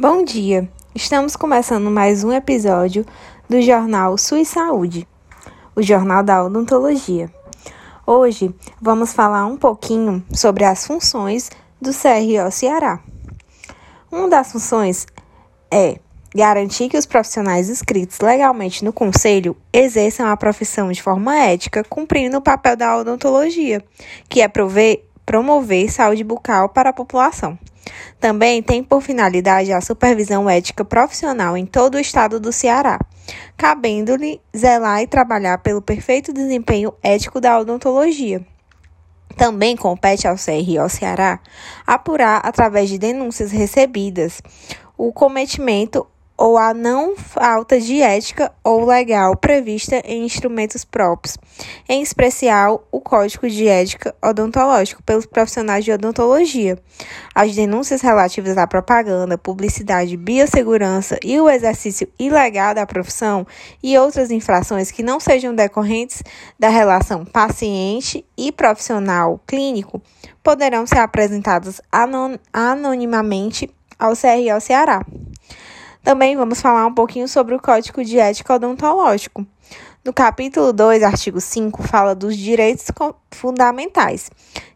Bom dia! Estamos começando mais um episódio do jornal SUS Saúde, o jornal da odontologia. Hoje vamos falar um pouquinho sobre as funções do CRO Ceará. Uma das funções é garantir que os profissionais inscritos legalmente no conselho exerçam a profissão de forma ética, cumprindo o papel da odontologia, que é prover, promover saúde bucal para a população. Também tem por finalidade a supervisão ética profissional em todo o estado do Ceará, cabendo-lhe zelar e trabalhar pelo perfeito desempenho ético da odontologia. Também compete ao CRO Ceará apurar, através de denúncias recebidas, o cometimento ou a não falta de ética ou legal prevista em instrumentos próprios, em especial o Código de Ética Odontológico pelos profissionais de odontologia. As denúncias relativas à propaganda, publicidade, biossegurança e o exercício ilegal da profissão e outras infrações que não sejam decorrentes da relação paciente e profissional clínico poderão ser apresentadas anon anonimamente ao CRO Ceará. Também vamos falar um pouquinho sobre o Código de Ética Odontológico. No capítulo 2, artigo 5, fala dos direitos fundamentais,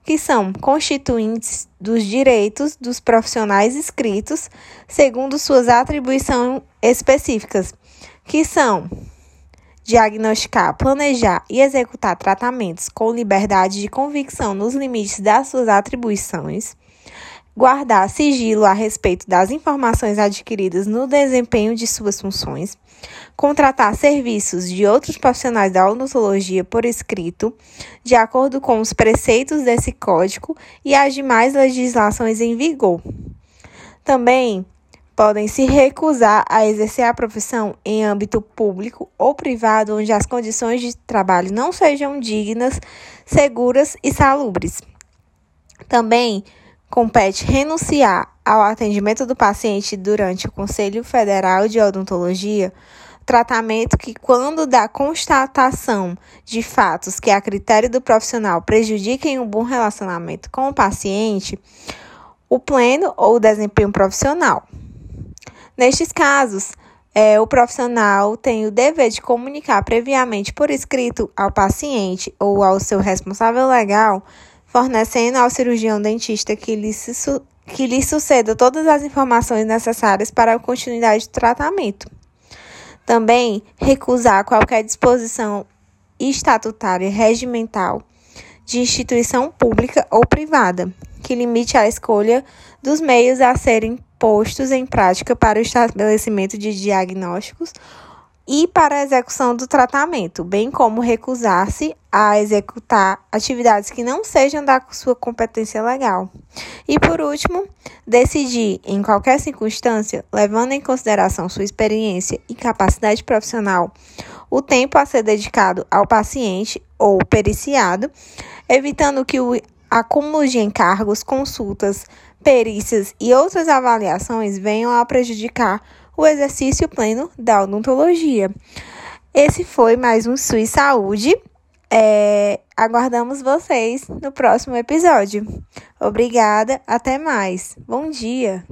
que são constituintes dos direitos dos profissionais inscritos, segundo suas atribuições específicas, que são diagnosticar, planejar e executar tratamentos com liberdade de convicção nos limites das suas atribuições, guardar sigilo a respeito das informações adquiridas no desempenho de suas funções, contratar serviços de outros profissionais da odontologia por escrito, de acordo com os preceitos desse código e as demais legislações em vigor. Também podem se recusar a exercer a profissão em âmbito público ou privado onde as condições de trabalho não sejam dignas, seguras e salubres. Também compete renunciar ao atendimento do paciente durante o Conselho Federal de Odontologia, tratamento que, quando da constatação de fatos que a critério do profissional prejudiquem o bom relacionamento com o paciente, o pleno ou o desempenho profissional. Nestes casos, é, o profissional tem o dever de comunicar previamente por escrito ao paciente ou ao seu responsável legal fornecendo ao cirurgião dentista que lhe, que lhe suceda todas as informações necessárias para a continuidade do tratamento. Também recusar qualquer disposição estatutária regimental de instituição pública ou privada que limite a escolha dos meios a serem postos em prática para o estabelecimento de diagnósticos e para a execução do tratamento, bem como recusar-se a executar atividades que não sejam da sua competência legal. E por último, decidir, em qualquer circunstância, levando em consideração sua experiência e capacidade profissional, o tempo a ser dedicado ao paciente ou periciado, evitando que o acúmulo de encargos, consultas, perícias e outras avaliações venham a prejudicar o exercício pleno da odontologia. Esse foi mais um SUS Saúde. É, aguardamos vocês no próximo episódio. Obrigada, até mais. Bom dia!